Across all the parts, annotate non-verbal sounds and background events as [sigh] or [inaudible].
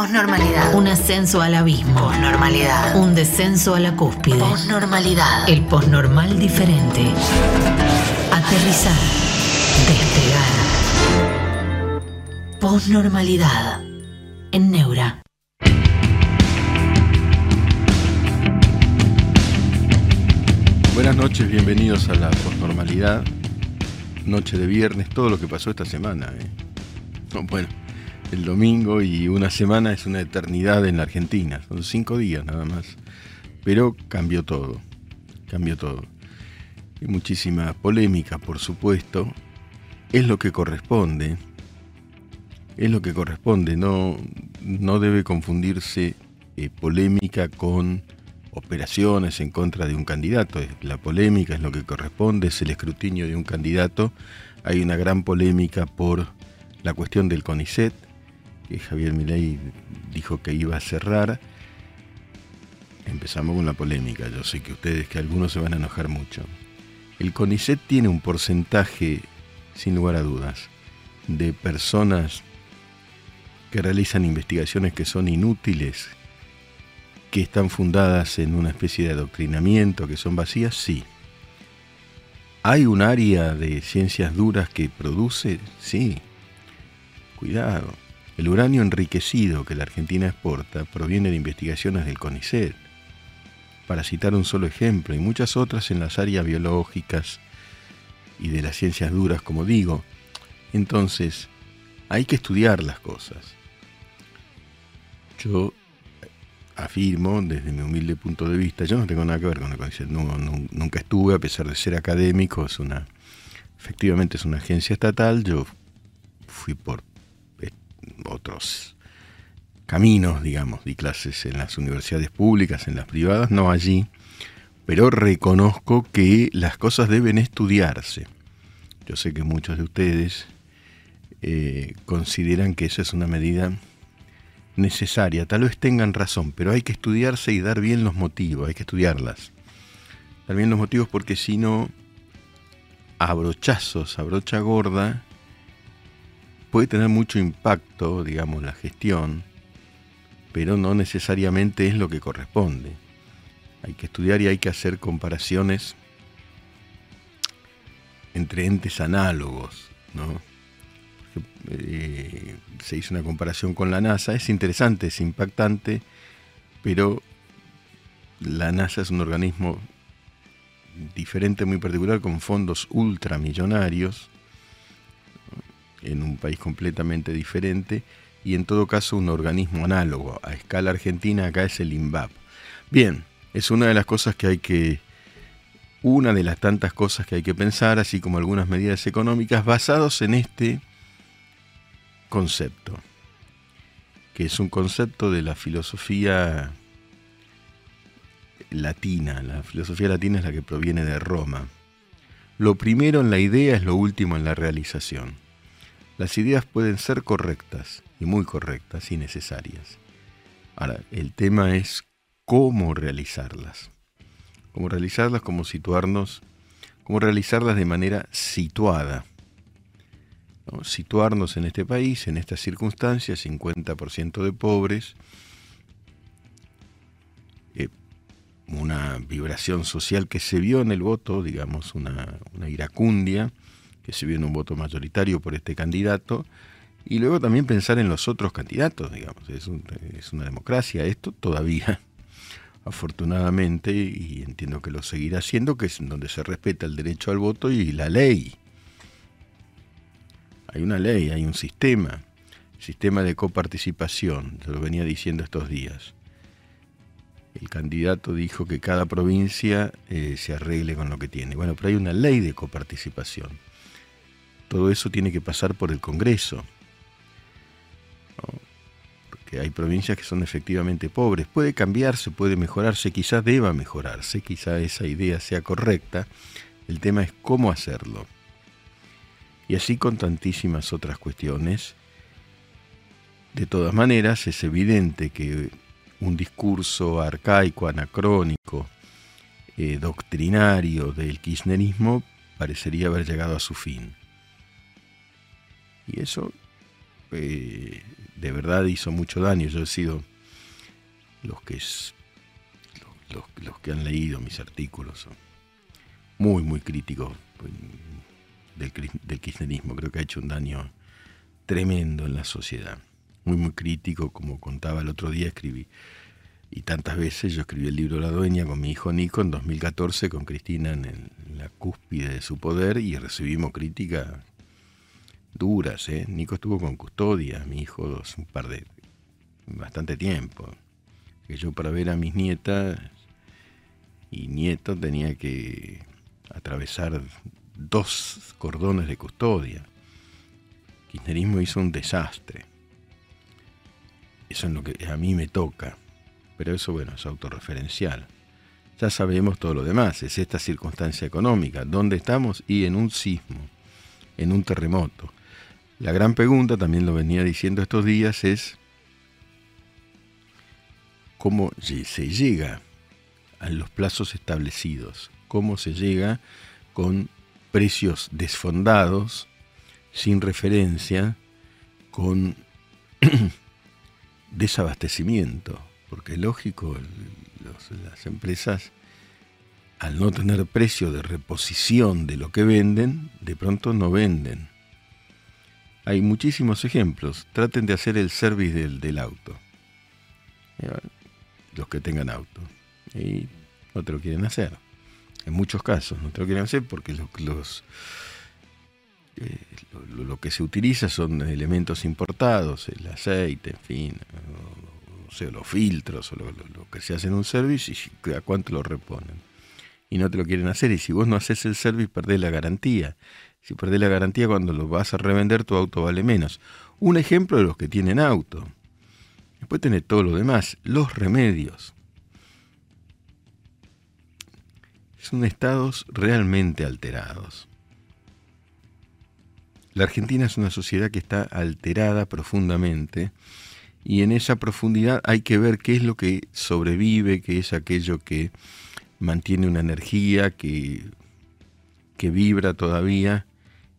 Posnormalidad. Un ascenso al abismo. Posnormalidad. Un descenso a la cúspide. Posnormalidad. El posnormal diferente. Aterrizar. Despegar. Posnormalidad. En Neura. Buenas noches, bienvenidos a la posnormalidad. Noche de viernes, todo lo que pasó esta semana. ¿eh? No, bueno, el domingo y una semana es una eternidad en la Argentina. Son cinco días nada más. Pero cambió todo. Cambió todo. Hay muchísima polémica, por supuesto. Es lo que corresponde. Es lo que corresponde. No, no debe confundirse eh, polémica con operaciones en contra de un candidato. La polémica es lo que corresponde, es el escrutinio de un candidato. Hay una gran polémica por la cuestión del CONICET, que Javier Milei dijo que iba a cerrar. Empezamos con la polémica. Yo sé que ustedes, que algunos se van a enojar mucho. El CONICET tiene un porcentaje, sin lugar a dudas, de personas que realizan investigaciones que son inútiles, que están fundadas en una especie de adoctrinamiento, que son vacías, sí. ¿Hay un área de ciencias duras que produce? Sí. Cuidado. El uranio enriquecido que la Argentina exporta proviene de investigaciones del CONICET, para citar un solo ejemplo, y muchas otras en las áreas biológicas y de las ciencias duras, como digo. Entonces, hay que estudiar las cosas. Yo afirmo, desde mi humilde punto de vista, yo no tengo nada que ver con el CONICET, nunca estuve, a pesar de ser académico, es una, efectivamente es una agencia estatal, yo fui por otros caminos, digamos, di clases en las universidades públicas, en las privadas, no allí, pero reconozco que las cosas deben estudiarse. Yo sé que muchos de ustedes eh, consideran que esa es una medida necesaria, tal vez tengan razón, pero hay que estudiarse y dar bien los motivos, hay que estudiarlas. Dar bien los motivos porque si no, a brochazos, a brocha gorda, puede tener mucho impacto, digamos, la gestión, pero no necesariamente es lo que corresponde. Hay que estudiar y hay que hacer comparaciones entre entes análogos, ¿no? Eh, se hizo una comparación con la NASA. Es interesante, es impactante, pero la NASA es un organismo diferente, muy particular, con fondos ultramillonarios, en un país completamente diferente, y en todo caso un organismo análogo. A escala argentina acá es el INVAP. Bien, es una de las cosas que hay que una de las tantas cosas que hay que pensar, así como algunas medidas económicas basados en este concepto, que es un concepto de la filosofía latina. La filosofía latina es la que proviene de Roma. Lo primero en la idea es lo último en la realización. Las ideas pueden ser correctas, y muy correctas y necesarias. Ahora, el tema es cómo realizarlas. Cómo realizarlas, cómo situarnos, cómo realizarlas de manera situada situarnos en este país, en estas circunstancias, 50% de pobres, eh, una vibración social que se vio en el voto, digamos, una, iracundia, que se vio en un voto mayoritario por este candidato, y luego también pensar en los otros candidatos, digamos, es, una democracia, esto todavía, [laughs] afortunadamente, y entiendo que lo seguirá siendo, que es donde se respeta el derecho al voto y la ley hay una ley, hay un sistema, sistema de coparticipación, yo lo venía diciendo estos días. El candidato dijo que cada provincia eh, se arregle con lo que tiene. Bueno, pero hay una ley de coparticipación. Todo eso tiene que pasar por el Congreso. Porque hay provincias que son efectivamente pobres. Puede cambiarse, puede mejorarse, quizás deba mejorarse, quizás esa idea sea correcta. El tema es cómo hacerlo. Y así con tantísimas otras cuestiones. De todas maneras, es evidente que un discurso arcaico, anacrónico, eh, doctrinario del kirchnerismo parecería haber llegado a su fin. Y eso eh, de verdad hizo mucho daño. Yo he sido los que, los, los que han leído mis artículos, muy, muy críticos del, del. Creo que ha hecho un daño tremendo en la sociedad. Muy, muy crítico, como contaba el otro día, escribí. Y tantas veces yo escribí el libro La Dueña con mi hijo Nico en 2014, con Cristina en, la cúspide de su poder, y recibimos críticas duras. ¿eh? Nico estuvo con custodia, mi hijo, un par de. bastante tiempo. Que yo para ver a mis nietas y nietos tenía que atravesar dos cordones de custodia. El kirchnerismo hizo un desastre. Eso es lo que a mí me toca. Pero eso, bueno, es autorreferencial. Ya sabemos todo lo demás. Es esta circunstancia económica. ¿Dónde estamos? Y en un sismo, en un terremoto. La gran pregunta, también lo venía diciendo estos días, es cómo se llega a los plazos establecidos, cómo se llega con precios desfondados, sin referencia, con [clears throat] desabastecimiento, porque lógico, las empresas al no tener precio de reposición de lo que venden, de pronto no venden. Hay muchísimos ejemplos. Traten de hacer el service del, del auto. Los que tengan auto. Y no te lo quieren hacer. En muchos casos no te lo quieren hacer porque los, los eh, lo, que se utiliza son elementos importados, el aceite, en fin, o, sea, los filtros, o lo, que se hace en un service y a cuánto lo reponen. Y no te lo quieren hacer. Y si vos no haces el service, perdés la garantía. Si perdés la garantía, cuando lo vas a revender, tu auto vale menos. Un ejemplo de los que tienen auto. Después tenés todo lo demás, los remedios. Son estados realmente alterados. La Argentina es una sociedad que está alterada profundamente y en esa profundidad hay que ver qué es lo que sobrevive, qué es aquello que mantiene una energía, que, que vibra todavía.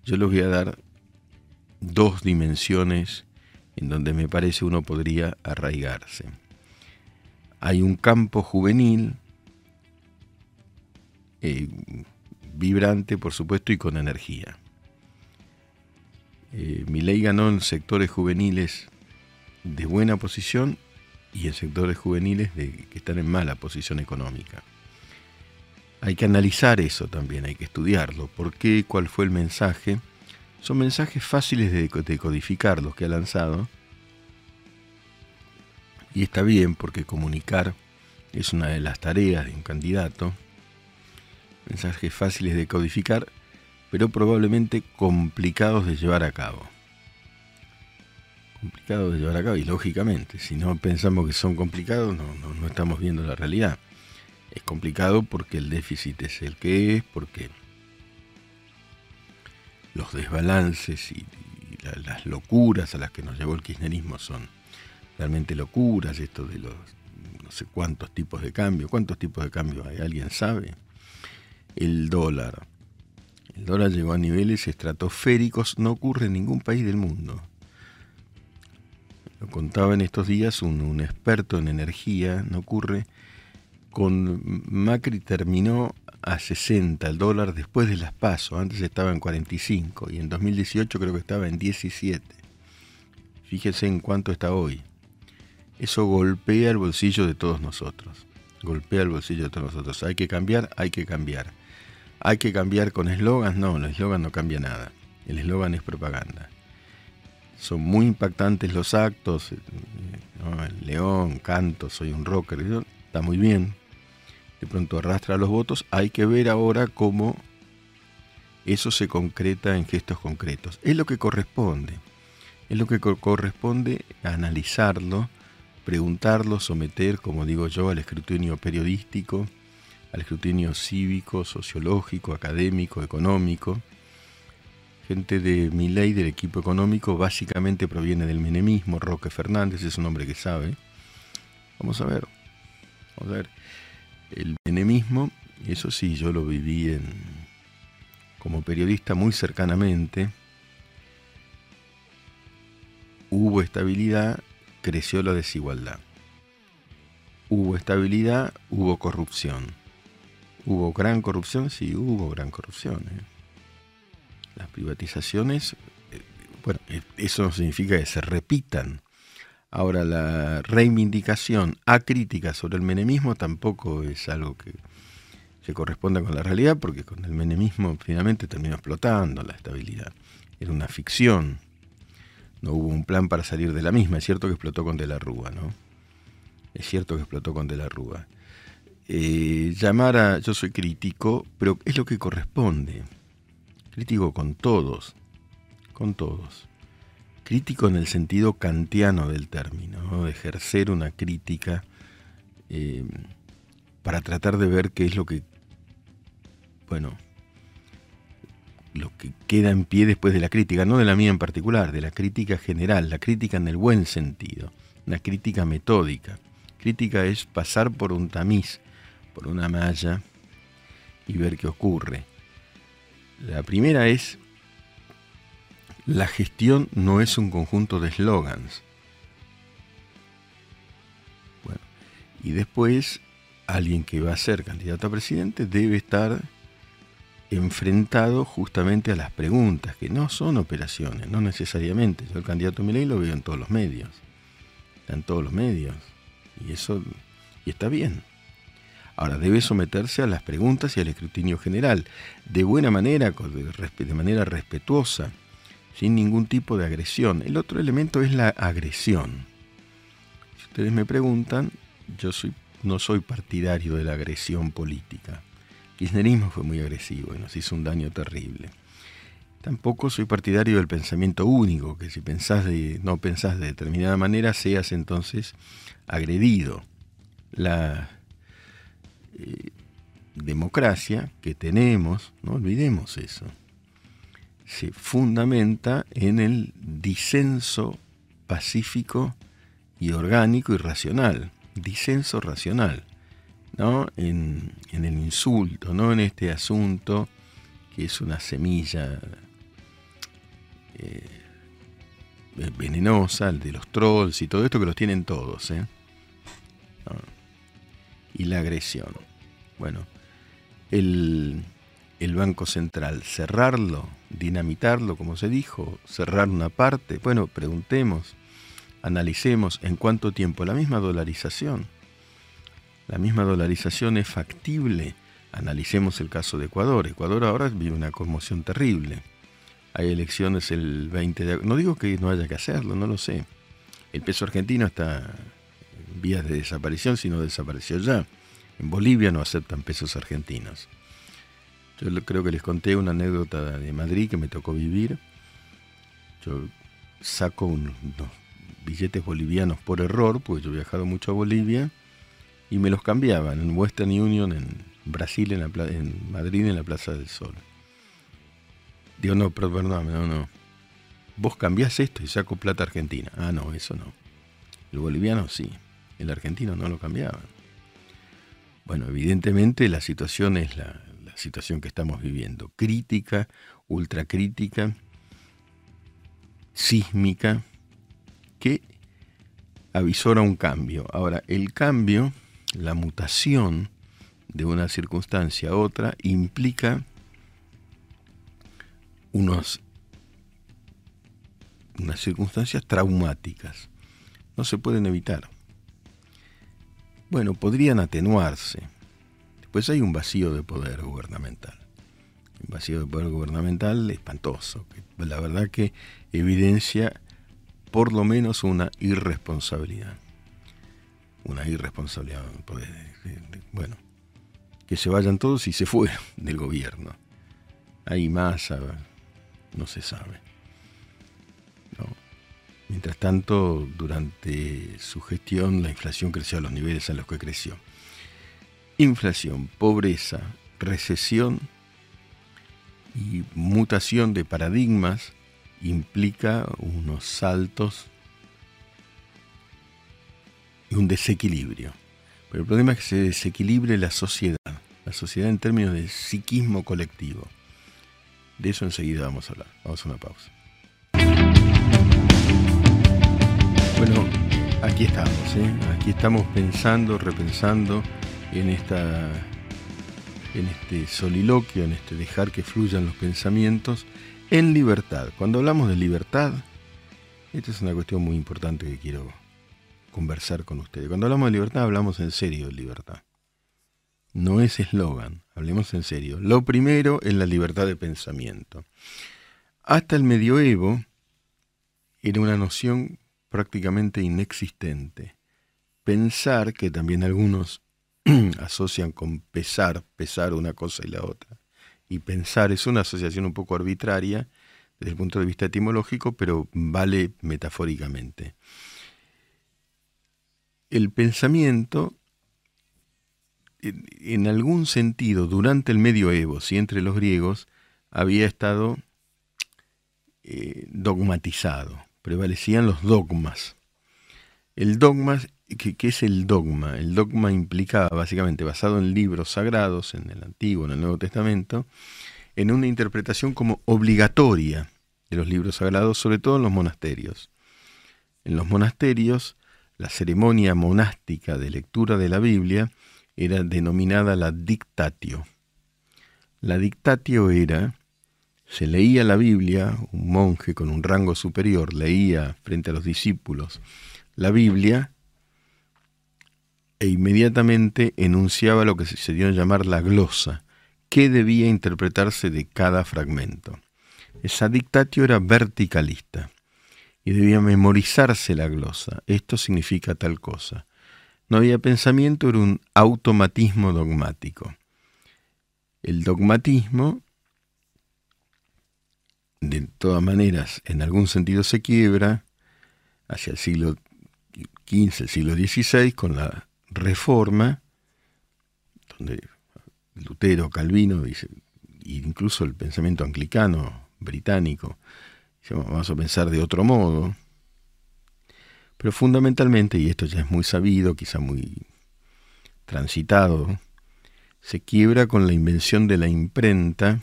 Yo les voy a dar dos dimensiones en donde me parece uno podría arraigarse. Hay un campo juvenil, eh, vibrante por supuesto y con energía. Eh, ley ganó en sectores juveniles de buena posición y en sectores juveniles de, que están en mala posición económica. Hay que analizar eso también, hay que estudiarlo. ¿Por qué? ¿Cuál fue el mensaje? Son mensajes fáciles de decodificar los que ha lanzado. Y está bien porque comunicar es una de las tareas de un candidato. Mensajes fáciles de codificar pero probablemente complicados de llevar a cabo. Complicados de llevar a cabo, y lógicamente, si no pensamos que son complicados, no, no, estamos viendo la realidad. Es complicado porque el déficit es el que es, porque los desbalances y, las locuras a las que nos llevó el kirchnerismo son realmente locuras, esto de los no sé cuántos tipos de cambio, cuántos tipos de cambio hay, ¿alguien sabe? El dólar, el dólar llegó a niveles estratosféricos, no ocurre en ningún país del mundo. Lo contaba en estos días un, experto en energía, no ocurre. Con Macri terminó a 60 el dólar después de las pasos, antes estaba en 45 y en 2018 creo que estaba en 17. Fíjese en cuánto está hoy. Eso golpea el bolsillo de todos nosotros. Golpea el bolsillo de todos nosotros. Hay que cambiar, hay que cambiar. ¿Hay que cambiar con eslogans? No, el eslogan no cambia nada. El eslogan es propaganda. Son muy impactantes los actos. Eh, león, canto, soy un rocker. Está muy bien. De pronto arrastra los votos. Hay que ver ahora cómo eso se concreta en gestos concretos. Es lo que corresponde. Es lo que corresponde analizarlo, preguntarlo, someter, como digo yo, al escrutinio periodístico al escrutinio cívico, sociológico, académico, económico. Gente de mi ley del equipo económico, básicamente proviene del menemismo. Roque Fernández es un hombre que sabe. Vamos a ver. Vamos a ver. El menemismo, eso sí, yo lo viví en, como periodista muy cercanamente. hubo estabilidad, creció la desigualdad. Hubo estabilidad, hubo corrupción. ¿Hubo gran corrupción? Sí, hubo gran corrupción. ¿eh? Las privatizaciones, eh, bueno, eso no significa que se repitan. Ahora, la reivindicación acrítica sobre el menemismo tampoco es algo que se corresponda con la realidad, porque con el menemismo finalmente terminó explotando la estabilidad. Era una ficción. No hubo un plan para salir de la misma. Es cierto que explotó con De la Rúa, ¿no? Es cierto que explotó con De la Rúa. Eh, llamar a yo soy crítico, pero es lo que corresponde. Crítico con todos, con todos. Crítico en el sentido kantiano del término, de ejercer una crítica eh, para tratar de ver qué es lo que, bueno, lo que queda en pie después de la crítica, no de la mía en particular, de la crítica general, la crítica en el buen sentido, una crítica metódica. Crítica es pasar por un tamiz, por una malla y ver qué ocurre. La primera es, la gestión no es un conjunto de eslogans. Bueno, y después, alguien que va a ser candidato a presidente debe estar enfrentado justamente a las preguntas, que no son operaciones, no necesariamente. Yo el candidato Milei lo veo en todos los medios. Está en todos los medios. Y eso y está bien. Ahora, debe someterse a las preguntas y al escrutinio general, de buena manera, de manera respetuosa, sin ningún tipo de agresión. El otro elemento es la agresión. Si ustedes me preguntan, yo soy, no soy partidario de la agresión política. Kirchnerismo fue muy agresivo y nos hizo un daño terrible. Tampoco soy partidario del pensamiento único, que si pensás de, no pensás de determinada manera, seas entonces agredido. La eh, democracia que tenemos, no olvidemos eso, se fundamenta en el disenso pacífico y orgánico y racional, disenso racional, ¿no? En, el insulto, no en este asunto que es una semilla eh, venenosa, el de los trolls y todo esto que los tienen todos, ¿eh? y la agresión. Bueno, el, Banco Central, cerrarlo, dinamitarlo, como se dijo, cerrar una parte, bueno, preguntemos, analicemos en cuánto tiempo, la misma dolarización. La misma dolarización es factible. Analicemos el caso de Ecuador. Ecuador ahora vive una conmoción terrible. Hay elecciones el 20 de No digo que no haya que hacerlo, no lo sé. El peso argentino está en vías de desaparición, sino desapareció ya. En Bolivia no aceptan pesos argentinos. Yo creo que les conté una anécdota de Madrid que me tocó vivir. Yo saco unos billetes bolivianos por error, porque yo he viajado mucho a Bolivia, y me los cambiaban en Western Union, en Brasil, en, la, en Madrid, en la Plaza del Sol. Digo, no, perdóname, no, no. Vos cambiás esto y saco plata argentina. Ah, no, eso no. El boliviano sí, el argentino no lo cambiaban. Bueno, evidentemente la situación es la, situación que estamos viviendo. Crítica, ultracrítica, sísmica, que avisora un cambio. Ahora, el cambio, la mutación de una circunstancia a otra, implica unos, unas circunstancias traumáticas. No se pueden evitar bueno, podrían atenuarse. Después hay un vacío de poder gubernamental. Un vacío de poder gubernamental espantoso. La verdad que evidencia por lo menos una irresponsabilidad. Una irresponsabilidad. Bueno, que se vayan todos y se fueron [laughs] del gobierno. Hay más, no se sabe. Mientras tanto, durante su gestión, la inflación creció a los niveles a los que creció. Inflación, pobreza, recesión y mutación de paradigmas implica unos saltos y un desequilibrio. Pero el problema es que se desequilibre la sociedad, la sociedad en términos de psiquismo colectivo. De eso enseguida vamos a hablar. Vamos a una pausa. Bueno, aquí estamos, ¿eh? aquí estamos pensando, repensando en esta en este soliloquio, en este dejar que fluyan los pensamientos en libertad. Cuando hablamos de libertad, esta es una cuestión muy importante que quiero conversar con ustedes. Cuando hablamos de libertad, hablamos en serio de libertad. No es eslogan, hablemos en serio. Lo primero es la libertad de pensamiento. Hasta el medioevo era una noción prácticamente inexistente. Pensar, que también algunos [clears throat] asocian con pesar, pesar una cosa y la otra. Y pensar es una asociación un poco arbitraria desde el punto de vista etimológico, pero vale metafóricamente. El pensamiento, en algún sentido, durante el medioevo, si entre los griegos, había estado eh, dogmatizado, prevalecían los dogmas. El dogma ¿Qué, es el dogma? El dogma implicaba, básicamente, basado en libros sagrados, en el Antiguo, en el Nuevo Testamento, en una interpretación como obligatoria de los libros sagrados, sobre todo en los monasterios. En los monasterios, la ceremonia monástica de lectura de la Biblia era denominada la dictatio. La dictatio era, se leía la Biblia, un monje con un rango superior leía frente a los discípulos la Biblia, e inmediatamente enunciaba lo que se dio a llamar la glosa, qué debía interpretarse de cada fragmento. Esa dictatio era verticalista y debía memorizarse la glosa. Esto significa tal cosa. No había pensamiento, era un automatismo dogmático. El dogmatismo, de todas maneras, en algún sentido se quiebra hacia el siglo XV, el siglo XVI, con la reforma, donde Lutero, Calvino, dice, incluso el pensamiento anglicano británico, vamos a pensar de otro modo, pero fundamentalmente, y esto ya es muy sabido, quizá muy transitado, se quiebra con la invención de la imprenta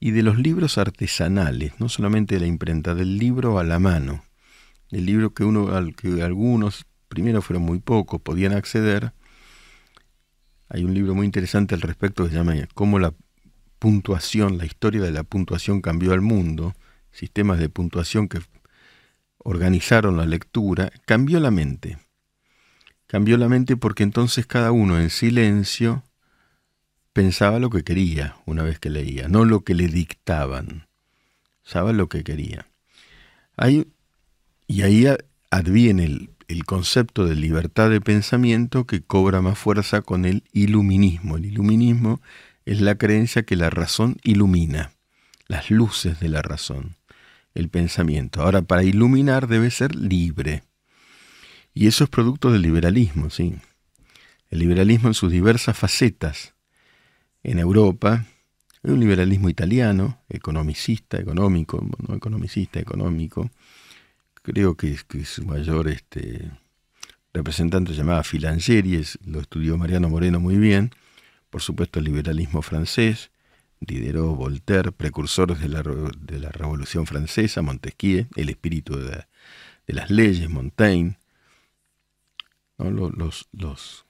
y de los libros artesanales, no solamente de la imprenta, del libro a la mano, el libro que uno, al que algunos primero fueron muy pocos, podían acceder. Hay un libro muy interesante al respecto que se llama Cómo la puntuación, la historia de la puntuación cambió al mundo, sistemas de puntuación que organizaron la lectura, cambió la mente. Cambió la mente porque entonces cada uno en silencio pensaba lo que quería una vez que leía, no lo que le dictaban. Sabía lo que quería. y ahí adviene el, el concepto de libertad de pensamiento que cobra más fuerza con el iluminismo. El iluminismo es la creencia que la razón ilumina, las luces de la razón, el pensamiento. Ahora, para iluminar debe ser libre. Y eso es producto del liberalismo, ¿sí? El liberalismo en sus diversas facetas. En Europa, hay un liberalismo italiano, economicista, económico, no economicista, económico, creo que, su mayor este, representante se llamaba Filangeri, lo estudió Mariano Moreno muy bien, por supuesto el liberalismo francés, Diderot, Voltaire, precursores de la, de la Revolución Francesa, Montesquieu, el espíritu de, las leyes, Montaigne, los, los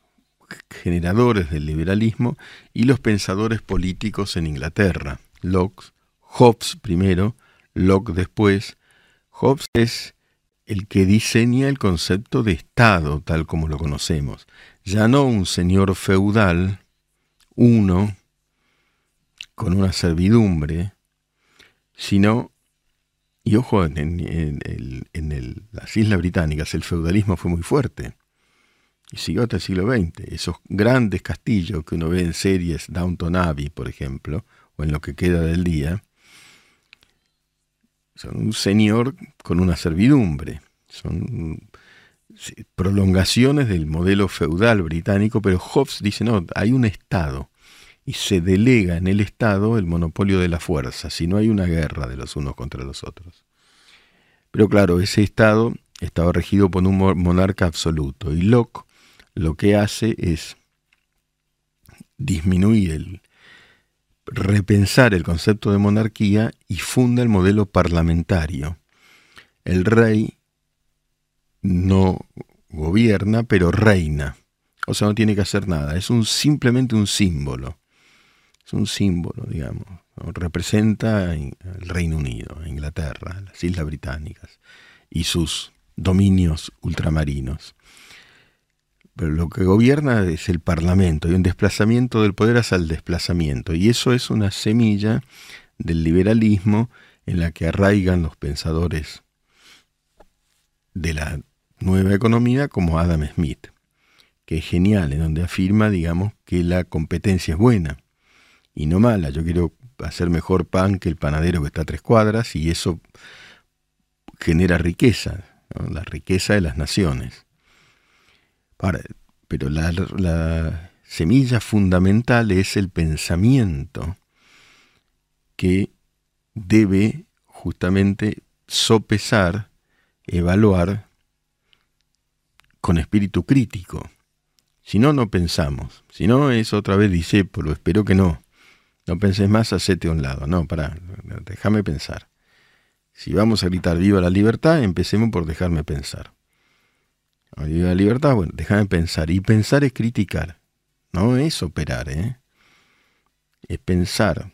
generadores del liberalismo y los pensadores políticos en Inglaterra, Locke, Hobbes primero, Locke después. Hobbes es el que diseña el concepto de Estado tal como lo conocemos. Ya no un señor feudal, uno, con una servidumbre, sino, y ojo, en, las Islas Británicas el feudalismo fue muy fuerte, y siguió hasta el siglo XX. Esos grandes castillos que uno ve en series, Downton Abbey, por ejemplo, o en lo que queda del día, son un señor con una servidumbre, son prolongaciones del modelo feudal británico, pero Hobbes dice, no, hay un Estado y se delega en el Estado el monopolio de la fuerza, si no hay una guerra de los unos contra los otros. Pero claro, ese Estado estaba regido por un monarca absoluto y Locke lo que hace es disminuir el, repensar el concepto de monarquía y funda el modelo parlamentario. El rey no gobierna, pero reina. O sea, no tiene que hacer nada. Es un, simplemente un símbolo. Es un símbolo, digamos. Representa el Reino Unido, Inglaterra, las Islas Británicas y sus dominios ultramarinos. Pero lo que gobierna es el Parlamento y un desplazamiento del poder hacia el desplazamiento. Y eso es una semilla del liberalismo en la que arraigan los pensadores de la nueva economía como Adam Smith, que es genial, en donde afirma, digamos, que la competencia es buena y no mala. Yo quiero hacer mejor pan que el panadero que está a tres cuadras y eso genera riqueza, la riqueza de las naciones. Pero la, la semilla fundamental es el pensamiento que debe justamente sopesar, evaluar con espíritu crítico. Si no, no pensamos. Si no, es otra vez discípulo. Espero que no. No penses más, hacete a un lado. No, para, déjame pensar. Si vamos a gritar viva la libertad, empecemos por dejarme pensar. La libertad, bueno, déjame pensar. Y pensar es criticar. No es operar, ¿eh? Es pensar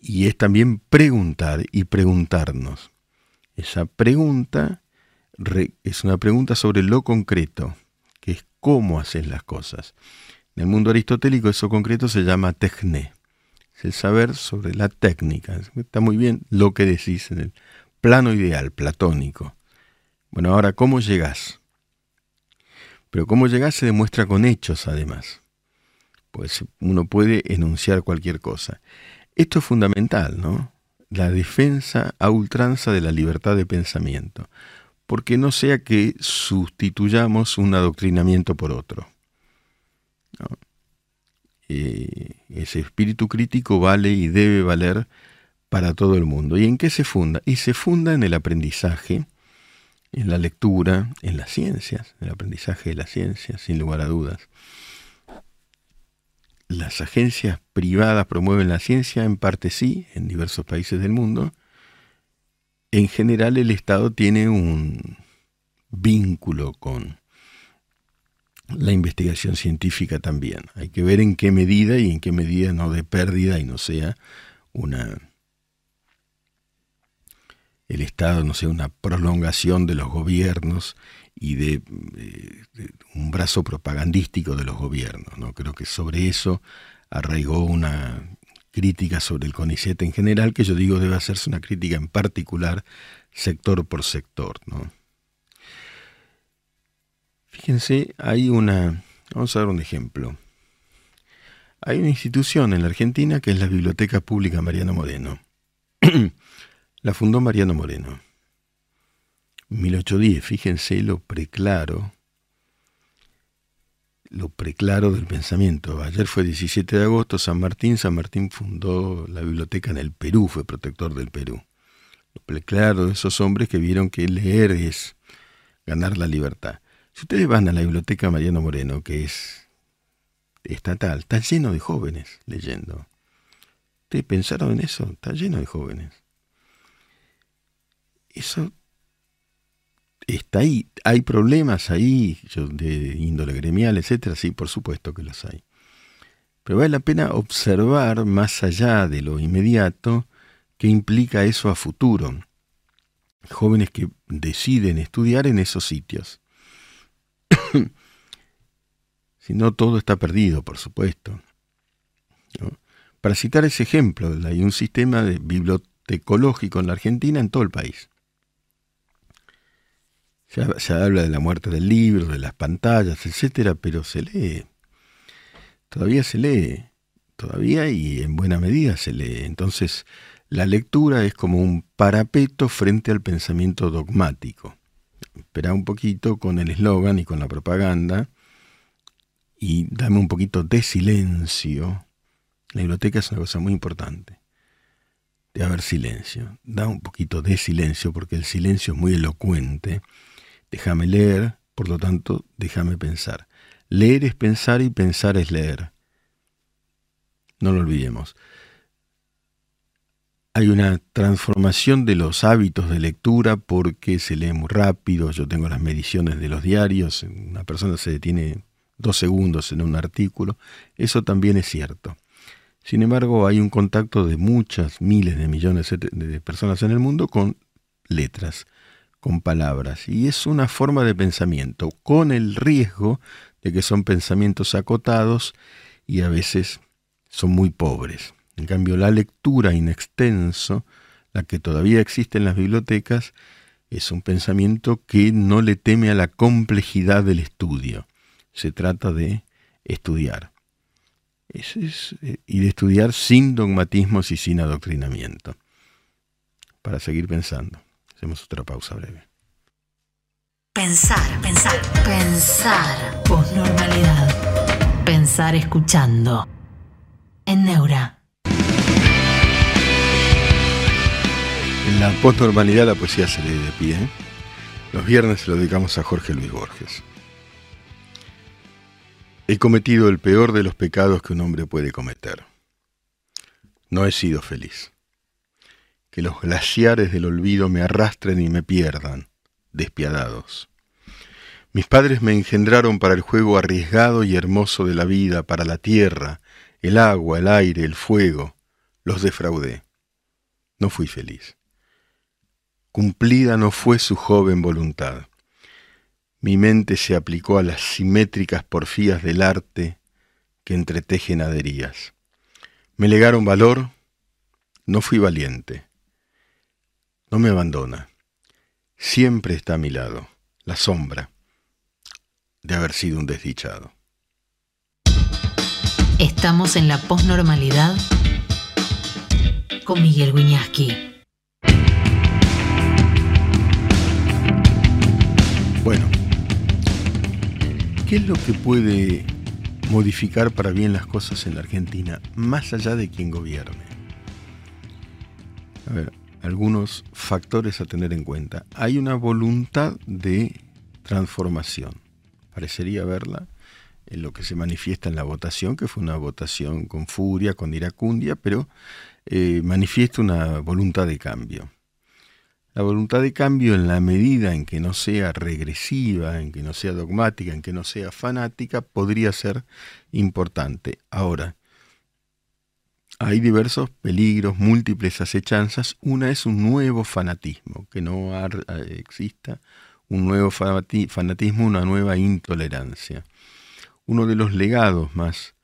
y es también preguntar y preguntarnos. Esa pregunta es una pregunta sobre lo concreto, que es cómo haces las cosas. En el mundo aristotélico eso concreto se llama techne, es el saber sobre la técnica. Está muy bien lo que decís en el plano ideal, platónico. Bueno, ahora, ¿cómo llegás? Pero cómo llegás se demuestra con hechos, además. Pues uno puede enunciar cualquier cosa. Esto es fundamental, ¿no? La defensa a ultranza de la libertad de pensamiento, porque no sea que sustituyamos un adoctrinamiento por otro. Eh, ese espíritu crítico vale y debe valer para todo el mundo. ¿Y en qué se funda? Y se funda en el aprendizaje, en la lectura, en las ciencias, en el aprendizaje de las ciencias, sin lugar a dudas las agencias privadas promueven la ciencia, en parte sí, en diversos países del mundo. En general el Estado tiene un vínculo con la investigación científica también. Hay que ver en qué medida y en qué medida no de pérdida y no sea una el Estado no sea una prolongación de los gobiernos y de, un brazo propagandístico de los gobiernos. ¿no? Creo que sobre eso arraigó una crítica sobre el CONICET en general, que yo digo debe hacerse una crítica en particular, sector por sector. ¿no? Fíjense, hay una, vamos a dar un ejemplo. Hay una institución en la Argentina que es la Biblioteca Pública Mariano Moreno. [clears throat] la fundó Mariano Moreno. 1810, fíjense lo preclaro, lo preclaro del pensamiento. Ayer fue 17 de agosto, San Martín, San Martín fundó la biblioteca en el Perú, fue protector del Perú. Lo preclaro de esos hombres que vieron que leer es ganar la libertad. Si ustedes van a la biblioteca Mariano Moreno, que es estatal, está lleno de jóvenes leyendo. ¿Ustedes pensaron en eso? Está lleno de jóvenes. Eso está ahí. Hay problemas ahí de índole gremial, etcétera, sí, por supuesto que los hay. Pero vale la pena observar más allá de lo inmediato qué implica eso a futuro. Jóvenes que deciden estudiar en esos sitios. [coughs] si no, todo está perdido, por supuesto. Para citar ese ejemplo, hay un sistema de bibliotecológico en la Argentina en todo el país. Se, habla de la muerte del libro, de las pantallas, etcétera, pero se lee. Todavía se lee. Todavía y en buena medida se lee. Entonces, la lectura es como un parapeto frente al pensamiento dogmático. Espera un poquito con el eslogan y con la propaganda y dame un poquito de silencio. La biblioteca es una cosa muy importante. De haber silencio. Da un poquito de silencio porque el silencio es muy elocuente Déjame leer, por lo tanto, déjame pensar. Leer es pensar y pensar es leer. No lo olvidemos. hay una transformación de los hábitos de lectura porque se lee muy rápido. Yo tengo las mediciones de los diarios. Una persona se detiene dos segundos en un artículo. Eso también es cierto. Sin embargo, hay un contacto de muchas, miles de millones de personas en el mundo con letras, con palabras. Y es una forma de pensamiento, con el riesgo de que son pensamientos acotados y a veces son muy pobres. En cambio, la lectura in extenso, la que todavía existe en las bibliotecas, es un pensamiento que no le teme a la complejidad del estudio. Se trata de estudiar. Eh, y de estudiar sin dogmatismos y sin adoctrinamiento. Para seguir pensando. Hacemos otra pausa breve. Pensar, pensar, pensar. Posnormalidad. Pensar escuchando. En Neura. En la postnormalidad la poesía se lee de pie. Los viernes se lo dedicamos a Jorge Luis Borges. He cometido el peor de los pecados que un hombre puede cometer. No he sido feliz. Que los glaciares del olvido me arrastren y me pierdan, despiadados. Mis padres me engendraron para el juego arriesgado y hermoso de la vida, para la tierra, el agua, el aire, el fuego. Los defraudé. No fui feliz. Cumplida no fue su joven voluntad. Mi mente se aplicó a las simétricas porfías del arte que entretejen aderías. Me legaron valor, no fui valiente. No me abandona. Siempre está a mi lado, la sombra de haber sido un desdichado. Estamos en la posnormalidad con Miguel Wiñaski. Bueno, ¿qué es lo que puede modificar para bien las cosas en la Argentina, más allá de quien gobierne? A ver, algunos factores a tener en cuenta. Hay una voluntad de transformación. Parecería verla en lo que se manifiesta en la votación, que fue una votación con furia, con iracundia, pero eh, manifiesta una voluntad de cambio. La voluntad de cambio en la medida en que no sea regresiva, en que no sea dogmática, en que no sea fanática, podría ser importante. Ahora, hay diversos peligros, múltiples acechanzas. Una es un nuevo fanatismo, que no exista un nuevo fanatismo, una nueva intolerancia. Uno de los legados más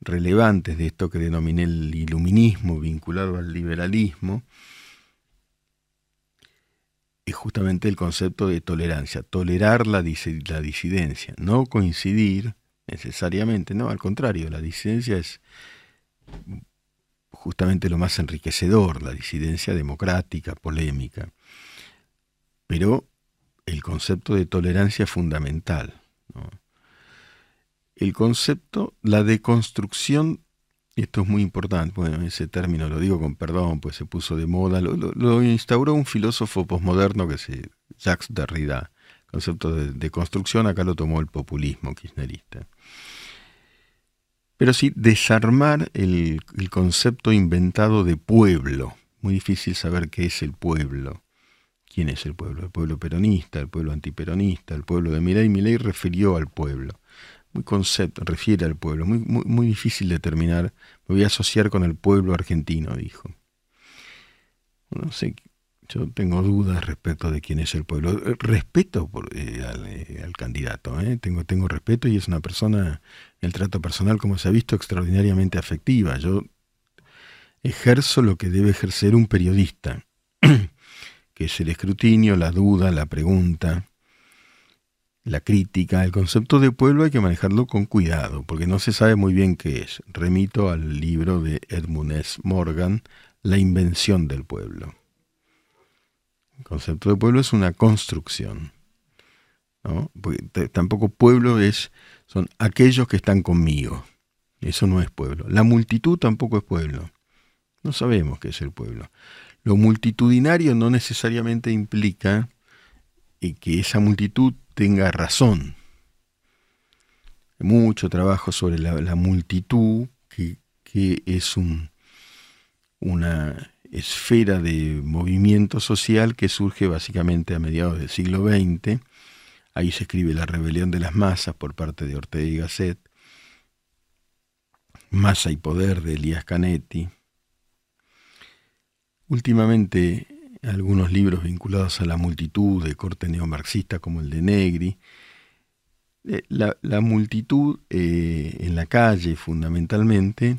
relevantes de esto que denominé el iluminismo vinculado al liberalismo, es justamente el concepto de tolerancia, tolerar la, la disidencia, no coincidir necesariamente, no, al contrario, la disidencia es justamente lo más enriquecedor, la disidencia democrática, polémica. Pero el concepto de tolerancia es fundamental. El concepto, la deconstrucción esto es muy importante, bueno, ese término lo digo con perdón, pues se puso de moda, lo, instauró un filósofo posmoderno que se, Jacques Derrida. Concepto de, construcción acá lo tomó el populismo kirchnerista. Pero sí, desarmar el, concepto inventado de pueblo. Muy difícil saber qué es el pueblo. ¿Quién es el pueblo? El pueblo peronista, el pueblo antiperonista, el pueblo de Milei. Milei refirió al pueblo muy concepto, refiere al pueblo, muy, muy, muy difícil de determinar. Me voy a asociar con el pueblo argentino, dijo. No sé, yo tengo dudas respecto de quién es el pueblo. Eh, respeto eh, eh, al, candidato, tengo, tengo respeto y es una persona, el trato personal, como se ha visto, extraordinariamente afectiva. Yo ejerzo lo que debe ejercer un periodista, [clears throat] que es el escrutinio, la duda, la pregunta, la crítica, el concepto de pueblo hay que manejarlo con cuidado, porque no se sabe muy bien qué es. Remito al libro de Edmund S. Morgan, La invención del pueblo. El concepto de pueblo es una construcción. ¿no? tampoco pueblo es, son aquellos que están conmigo. Eso no es pueblo. La multitud tampoco es pueblo. No sabemos qué es el pueblo. Lo multitudinario no necesariamente implica eh, que esa multitud tenga razón. Mucho trabajo sobre la, multitud, que, es un, una esfera de movimiento social que surge básicamente a mediados del siglo XX. Ahí se escribe La rebelión de las masas por parte de Ortega y Gasset, Masa y poder de Elías Canetti. Últimamente algunos libros vinculados a la multitud de corte neomarxista como el de Negri. Eh, la, multitud eh, en la calle fundamentalmente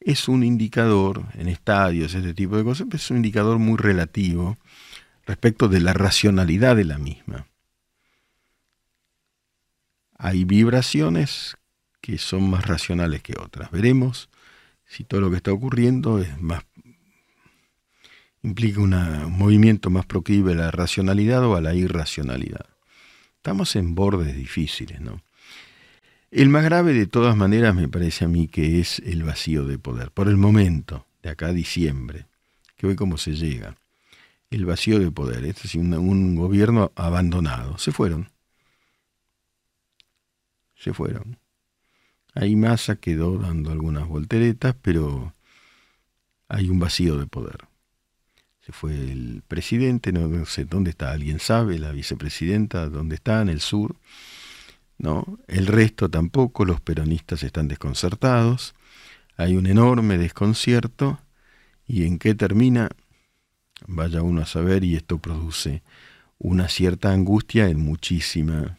es un indicador, en estadios, este tipo de cosas, es un indicador muy relativo respecto de la racionalidad de la misma. Hay vibraciones que son más racionales que otras. Veremos si todo lo que está ocurriendo es más implica un movimiento más proclive a la racionalidad o a la irracionalidad. Estamos en bordes difíciles, ¿no? El más grave de todas maneras me parece a mí que es el vacío de poder. Por el momento, de acá a diciembre, que hoy cómo se llega. El vacío de poder, es decir, un, gobierno abandonado. Se fueron. Se fueron. Ahí Massa quedó dando algunas volteretas, pero hay un vacío de poder. Se fue el presidente, no sé dónde está, alguien sabe, la vicepresidenta, dónde está, en el sur. El resto tampoco, los peronistas están desconcertados, hay un enorme desconcierto y en qué termina, vaya uno a saber y esto produce una cierta angustia en muchísima,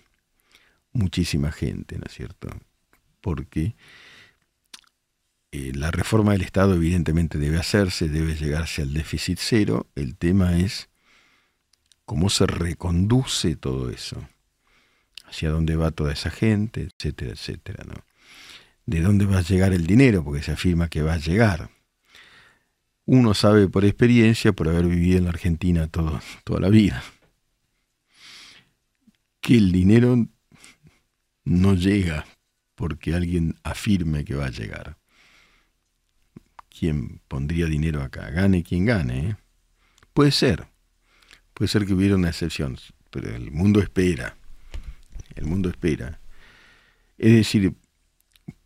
muchísima gente, ¿no es cierto? Porque eh, la reforma del Estado evidentemente debe hacerse, debe llegarse al déficit cero, el tema es cómo se reconduce todo eso hacia dónde va toda esa gente, etcétera, etcétera, ¿no? De dónde va a llegar el dinero, porque se afirma que va a llegar. Uno sabe por experiencia, por haber vivido en la Argentina toda la vida, que el dinero no llega porque alguien afirme que va a llegar. ¿Quién pondría dinero acá? Gane quien gane. ¿eh? Puede ser, puede ser que hubiera una excepción, pero el mundo espera el mundo espera. Es decir,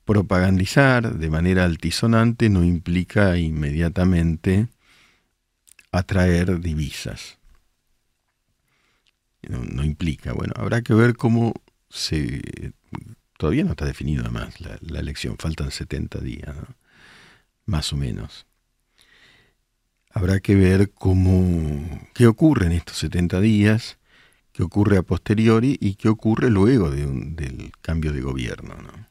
propagandizar de manera altisonante no implica inmediatamente atraer divisas. No, implica. Bueno, habrá que ver cómo se... Todavía no está definido además la, la elección, faltan 70 días, más o menos. Habrá que ver cómo, qué ocurre en estos 70 días qué ocurre a posteriori y qué ocurre luego del cambio de gobierno. ¿no?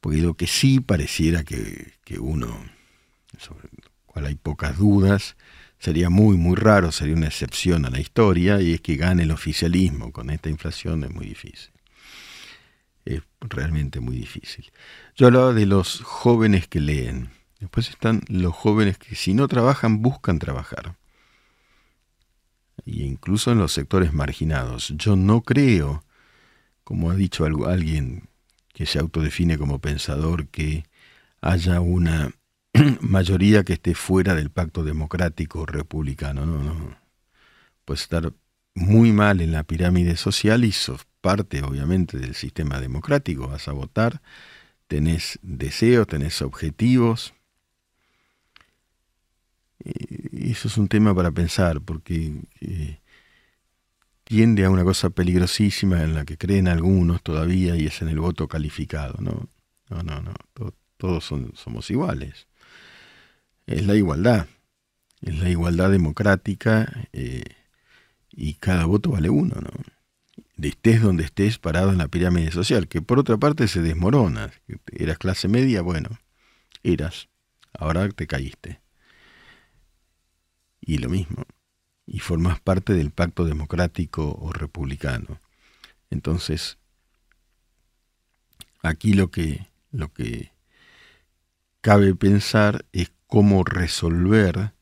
Porque lo que sí pareciera que, uno, sobre lo cual hay pocas dudas, sería muy, muy raro, sería una excepción a la historia, y es que gane el oficialismo con esta inflación es muy difícil. Es realmente muy difícil. Yo hablaba de los jóvenes que leen. Después están los jóvenes que si no trabajan buscan trabajar y incluso en los sectores marginados. Yo no creo, como ha dicho alguien que se autodefine como pensador, que haya una [clears throat] mayoría que esté fuera del pacto democrático republicano. No, no. Estar muy mal en la pirámide social y sos parte, obviamente, del sistema democrático. Vas a votar, tenés deseos, tenés objetivos, eso es un tema para pensar, porque eh, tiende a una cosa peligrosísima en la que creen algunos todavía y es en el voto calificado. No, no, no, no. todos somos iguales. Es la igualdad. Es la igualdad democrática eh, y cada voto vale uno, ¿no? De estés donde estés parado en la pirámide social, que por otra parte se desmorona. Eras clase media, bueno, eras. Ahora te caíste y lo mismo, y formas parte del pacto democrático o republicano. Entonces, aquí lo que, lo que cabe pensar es cómo resolver,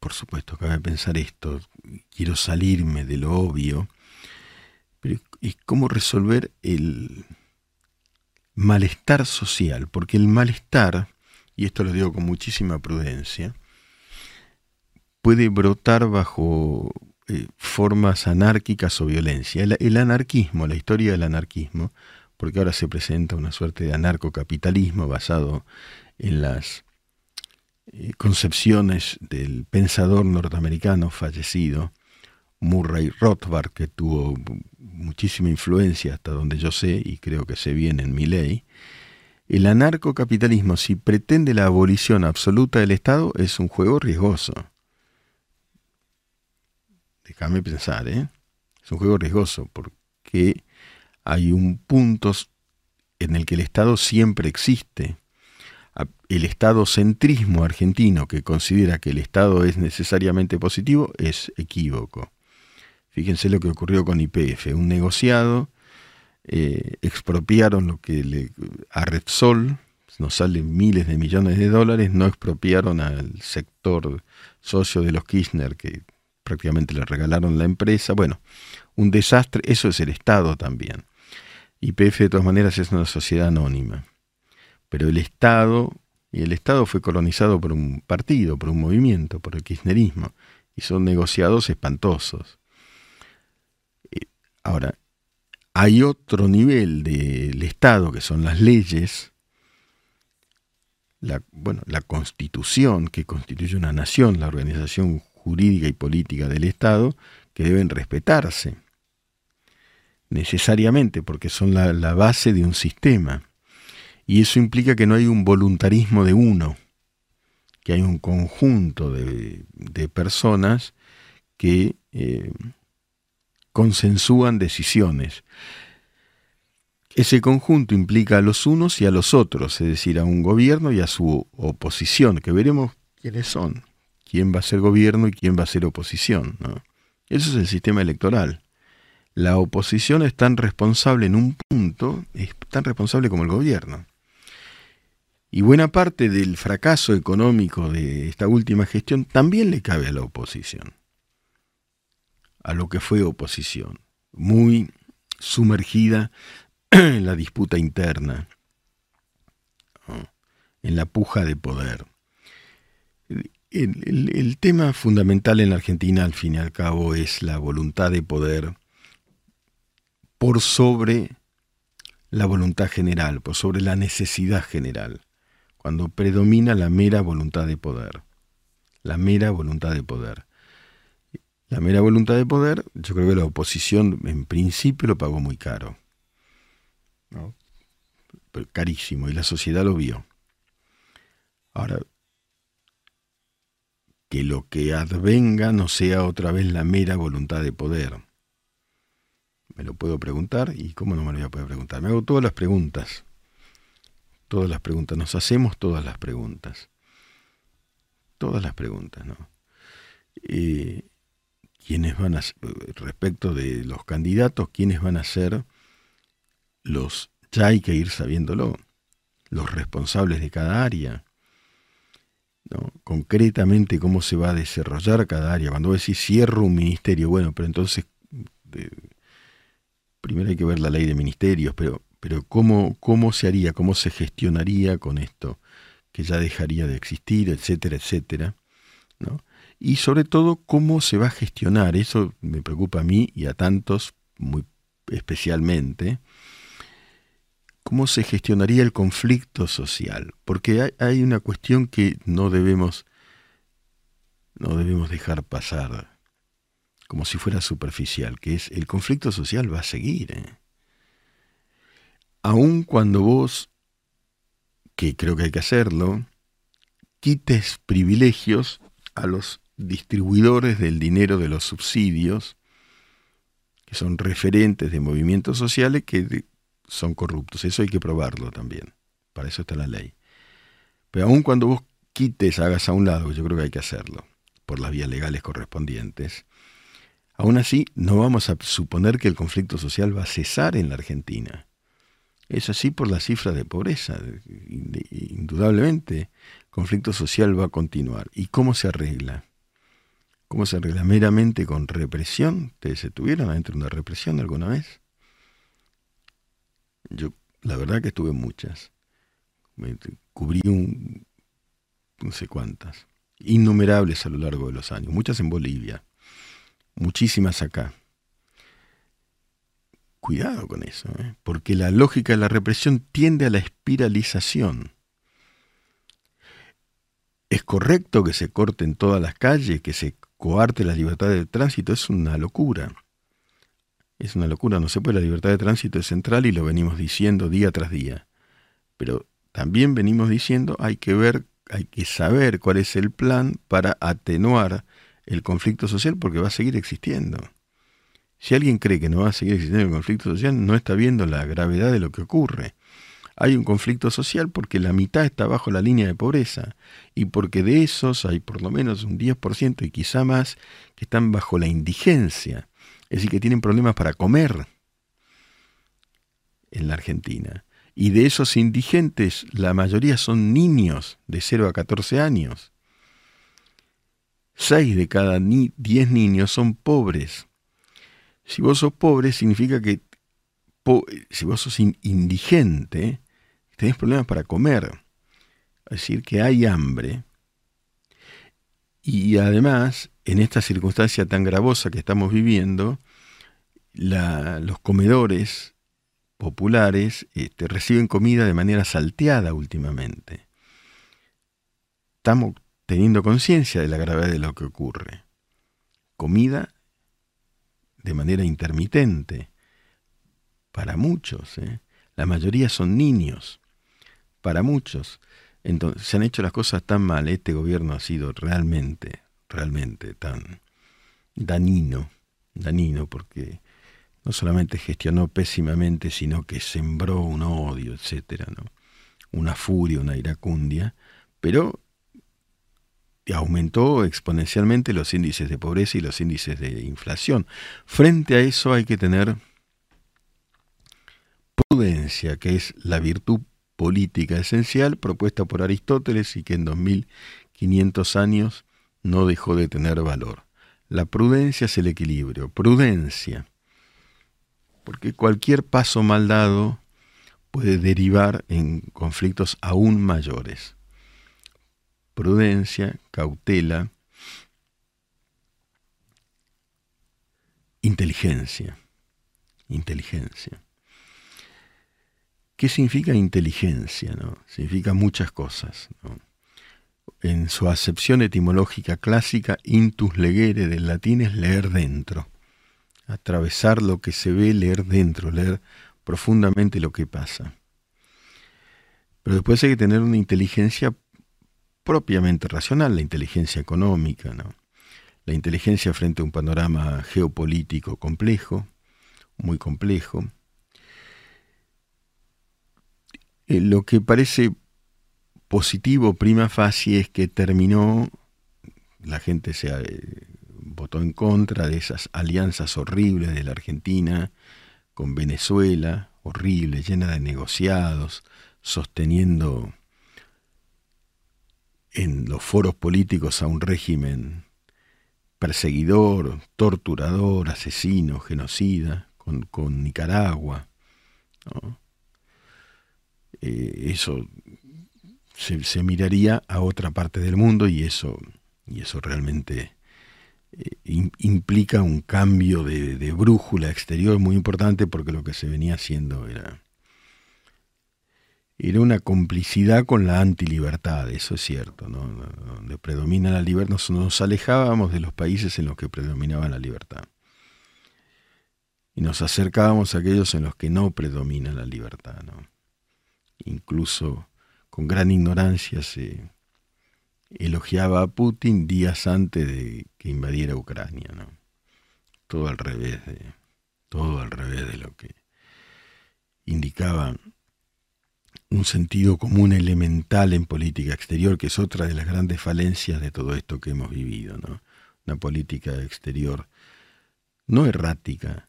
por supuesto, cabe pensar esto, quiero salirme de lo obvio, pero es cómo resolver el malestar social, porque el malestar, y esto lo digo con muchísima prudencia, puede brotar bajo eh, formas anárquicas o violencia. El, anarquismo, la historia del anarquismo, porque ahora se presenta una suerte de anarcocapitalismo basado en las eh, concepciones del pensador norteamericano fallecido, Murray Rothbard, que tuvo muchísima influencia hasta donde yo sé, y creo que sé bien en mi ley, el anarcocapitalismo, si pretende la abolición absoluta del Estado, es un juego riesgoso. Déjame pensar, ¿eh? Es un juego riesgoso porque hay un punto en el que el Estado siempre existe. El Estado centrismo argentino que considera que el Estado es necesariamente positivo es equívoco. Fíjense lo que ocurrió con IPF, un negociado, eh, expropiaron lo que le, a Repsol, nos salen miles de millones de dólares, no expropiaron al sector socio de los Kirchner que prácticamente le regalaron la empresa. Bueno, un desastre, eso es el Estado también. YPF de todas maneras es una sociedad anónima. Pero el Estado, y el Estado fue colonizado por un partido, por un movimiento, por el kirchnerismo, y son negociados espantosos. Ahora, hay otro nivel del Estado que son las leyes, la, bueno, la constitución que constituye una nación, la organización jurídica y política del Estado, que deben respetarse necesariamente porque son la, base de un sistema. Y eso implica que no hay un voluntarismo de uno, que hay un conjunto de, personas que eh, consensúan decisiones. Ese conjunto implica a los unos y a los otros, es decir, a un gobierno y a su oposición, que veremos quiénes son, quién va a ser gobierno y quién va a ser oposición. Eso es el sistema electoral. La oposición es tan responsable en un punto, es tan responsable como el gobierno. Y buena parte del fracaso económico de esta última gestión también le cabe a la oposición a lo que fue oposición, muy sumergida en la disputa interna, en la puja de poder. El, tema fundamental en la Argentina, al fin y al cabo, es la voluntad de poder por sobre la voluntad general, por sobre la necesidad general, cuando predomina la mera voluntad de poder. La mera voluntad de poder. La mera voluntad de poder, yo creo que la oposición en principio lo pagó muy caro. carísimo, y la sociedad lo vio. Ahora, que lo que advenga no sea otra vez la mera voluntad de poder. Me lo puedo preguntar y cómo no me lo voy a poder preguntar. Me hago todas las preguntas. Todas las preguntas. Nos hacemos todas las preguntas. Todas las preguntas, ¿no? Quiénes van a respecto de los candidatos, quiénes van a ser los, ya hay que ir sabiéndolo, los responsables de cada área. Concretamente cómo se va a desarrollar cada área. Cuando vos decís cierro un ministerio, bueno, pero entonces primero hay que ver la ley de ministerios, pero, pero cómo, cómo se haría, cómo se gestionaría con esto, que ya dejaría de existir, etcétera, etcétera. y sobre todo cómo se va a gestionar, eso me preocupa a mí y a tantos muy especialmente, cómo se gestionaría el conflicto social, porque hay, una cuestión que no debemos, no debemos dejar pasar como si fuera superficial, que es el conflicto social va a seguir. ¿eh? Aun cuando vos, que creo que hay que hacerlo, quites privilegios a los distribuidores del dinero de los subsidios, que son referentes de movimientos sociales que son corruptos. Eso hay que probarlo también. Para eso está la ley. Pero aun cuando vos quites, hagas a un lado, yo creo que hay que hacerlo, por las vías legales correspondientes, aún así no vamos a suponer que el conflicto social va a cesar en la Argentina. Es así por la cifra de pobreza. Indudablemente, el conflicto social va a continuar. ¿Y cómo se arregla? ¿Cómo se arregla? ¿Meramente con represión? ¿Te se tuvieron adentro de una represión alguna vez? Yo, la verdad que estuve muchas. Me cubrí un, no sé cuántas. Innumerables a lo largo de los años. Muchas en Bolivia. Muchísimas acá. Cuidado con eso, ¿eh? porque la lógica de la represión tiende a la espiralización. Es ¿Es correcto que se corten todas las calles, que se coarte la libertad de tránsito? Es una locura. Es una locura, no se puede, la libertad de tránsito es central y lo venimos diciendo día tras día. Pero también venimos diciendo hay que ver, hay que saber cuál es el plan para atenuar el conflicto social porque va a seguir existiendo. Si alguien cree que no va a seguir existiendo el conflicto social, no está viendo la gravedad de lo que ocurre. Hay un conflicto social porque la mitad está bajo la línea de pobreza y porque de esos hay por lo menos un 10% y quizá más que están bajo la indigencia, es decir, que tienen problemas para comer en la Argentina. Y de esos indigentes, la mayoría son niños de 0 a 14 años. 6 de cada 10 niños son pobres. Si vos sos pobre, significa que si vos sos indigente, tenés problemas para comer. Es decir, que hay hambre. Y además, en esta circunstancia tan gravosa que estamos viviendo, los comedores populares este, reciben comida de manera salteada últimamente. Estamos teniendo conciencia de la gravedad de lo que ocurre. Comida de manera intermitente para muchos. ¿eh? La mayoría son niños, para muchos. Entonces, se han hecho las cosas tan mal, este gobierno ha sido realmente, realmente tan danino, danino, porque no solamente gestionó pésimamente, sino que sembró un odio, etcétera, ¿no? una furia, una iracundia, pero aumentó exponencialmente los índices de pobreza y los índices de inflación. Frente a eso hay que tener prudencia, que es la virtud política esencial propuesta por Aristóteles y que en 2500 años no dejó de tener valor. La prudencia es el equilibrio, prudencia porque cualquier paso mal dado puede derivar en conflictos aún mayores. Prudencia, cautela, inteligencia. Inteligencia. ¿Qué significa inteligencia? No? Significa muchas cosas. En su acepción etimológica clásica, intus legere del latín es leer dentro atravesar lo que se ve, leer dentro, leer profundamente lo que pasa. Pero después hay que tener una inteligencia propiamente racional, la inteligencia económica, la inteligencia frente a un panorama geopolítico complejo, muy complejo. Eh, lo que parece positivo prima facie es que terminó, la gente se votó en contra de esas alianzas horribles de la Argentina con Venezuela, horrible, llena de negociados, sosteniendo en los foros políticos a un régimen perseguidor, torturador, asesino, genocida, con, Nicaragua. Eh, eso se, miraría a otra parte del mundo y eso, y eso realmente eh, implica un cambio de, brújula exterior muy importante porque lo que se venía haciendo era, era una complicidad con la antilibertad, eso es cierto, ¿no? donde predomina la libertad, nos, nos alejábamos de los países en los que predominaba la libertad y nos acercábamos a aquellos en los que no predomina la libertad. ¿no? Incluso con gran ignorancia se, elogiaba a Putin días antes de que invadiera Ucrania, ¿no? Todo al revés de todo al revés de lo que indicaba un sentido común elemental en política exterior, que es otra de las grandes falencias de todo esto que hemos vivido, ¿no? Una política exterior no errática,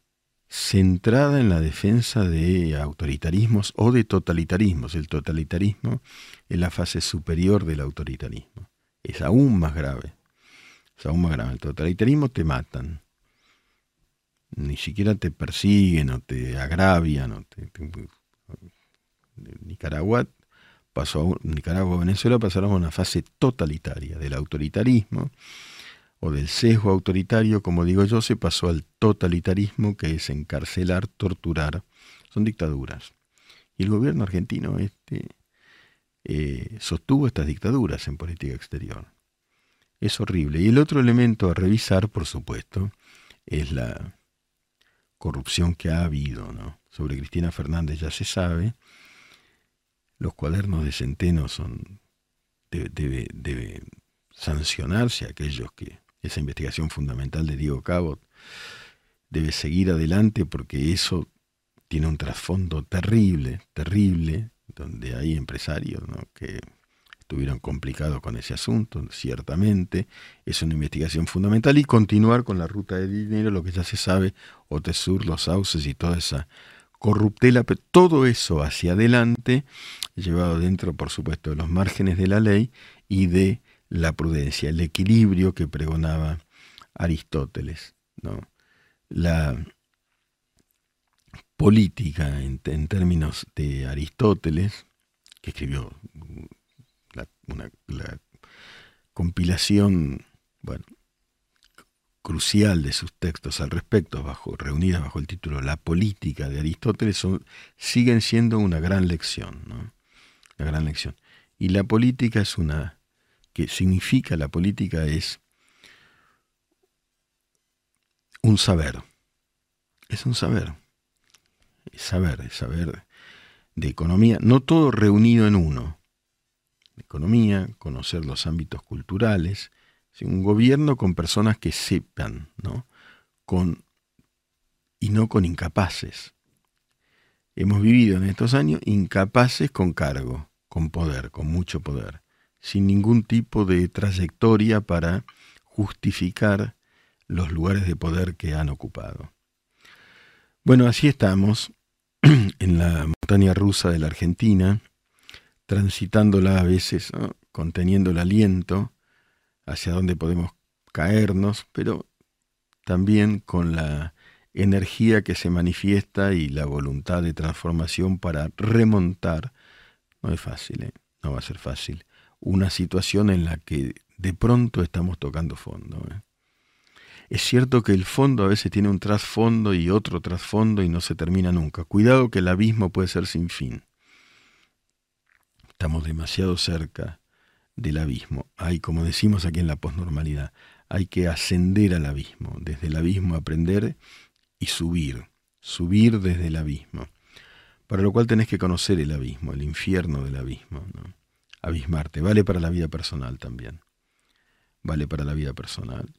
centrada en la defensa de autoritarismos o de totalitarismos. El totalitarismo es la fase superior del autoritarismo es aún más grave. Es aún más grave. El totalitarismo te matan. Ni siquiera te persiguen o te agravian. Nicaragua pasó Nicaragua Venezuela pasaron a una fase totalitaria del autoritarismo o del sesgo autoritario, como digo yo, se pasó al totalitarismo, que es encarcelar, torturar. Son dictaduras. Y el gobierno argentino este eh, sostuvo estas dictaduras en política exterior. Es horrible. Y el otro elemento a revisar, por supuesto, es la corrupción que ha habido. Sobre Cristina Fernández ya se sabe. Los cuadernos de Centeno son debe, debe, sancionarse aquellos que esa investigación fundamental de Diego Cabot debe seguir adelante porque eso tiene un trasfondo terrible, terrible, donde hay empresarios que estuvieron complicados con ese asunto, ciertamente, es una investigación fundamental y continuar con la ruta de dinero, lo que ya se sabe, Otesur, los sauces y toda esa corruptela, todo eso hacia adelante, llevado dentro, por supuesto, de los márgenes de la ley y de la prudencia, el equilibrio que pregonaba Aristóteles. ¿no? La política en, términos de Aristóteles, que escribió la, una, compilación bueno, crucial de sus textos al respecto, bajo, reunidas bajo el título La política de Aristóteles, son, siguen siendo una gran lección. ¿no? Una gran lección. Y la política es una, que significa la política es un saber. Es un saber. Es saber, es saber de economía, no todo reunido en uno. Economía, conocer los ámbitos culturales, un gobierno con personas que sepan, ¿no? Con, y no con incapaces. Hemos vivido en estos años incapaces con cargo, con poder, con mucho poder, sin ningún tipo de trayectoria para justificar los lugares de poder que han ocupado. Bueno, así estamos [clears throat] en la montaña rusa de la Argentina, transitándola a veces, conteniendo el aliento hacia dónde podemos caernos, pero también con la energía que se manifiesta y la voluntad de transformación para remontar. No es fácil, ¿eh? no va a ser fácil. Una situación en la que de pronto estamos tocando fondo. ¿eh? Es cierto que el fondo a veces tiene un trasfondo y otro trasfondo y no se termina nunca. Cuidado que el abismo puede ser sin fin. Estamos demasiado cerca del abismo. Hay, como decimos aquí en la posnormalidad, hay que ascender al abismo, desde el abismo aprender y subir, subir desde el abismo. Para lo cual tenés que conocer el abismo, el infierno del abismo. Abismarte, vale para la vida personal también. Vale para la vida personal.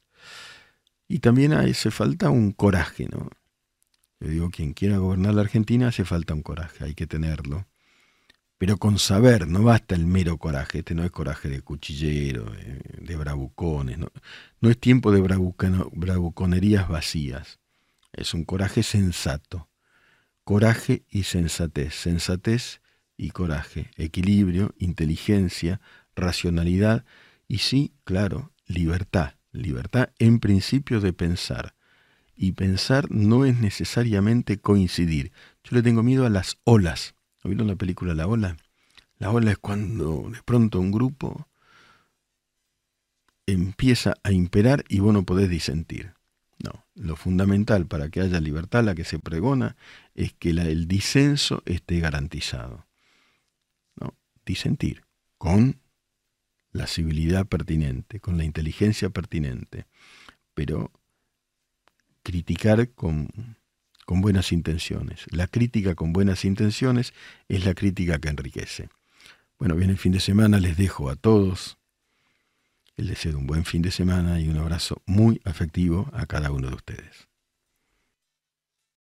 Y también hace falta un coraje, ¿no? Yo digo, quien quiera gobernar la Argentina hace falta un coraje, hay que tenerlo pero con saber, no basta el mero coraje, este no es coraje de cuchillero, de, bravucones, no, no, es tiempo de bravuconerías vacías, es un coraje sensato, coraje y sensatez, sensatez y coraje, equilibrio, inteligencia, racionalidad y sí, claro, libertad, libertad en principio de pensar. Y pensar no es necesariamente coincidir. Yo le tengo miedo a las olas vieron la película La Ola? La ola es cuando de pronto un grupo empieza a imperar y vos no podés disentir. No, lo fundamental para que haya libertad, la que se pregona, es que el disenso esté garantizado. Disentir con la civilidad pertinente, con la inteligencia pertinente, pero criticar con con buenas intenciones. La crítica con buenas intenciones es la crítica que enriquece. Bueno, viene el fin de semana, les dejo a todos el deseo de un buen fin de semana y un abrazo muy afectivo a cada uno de ustedes.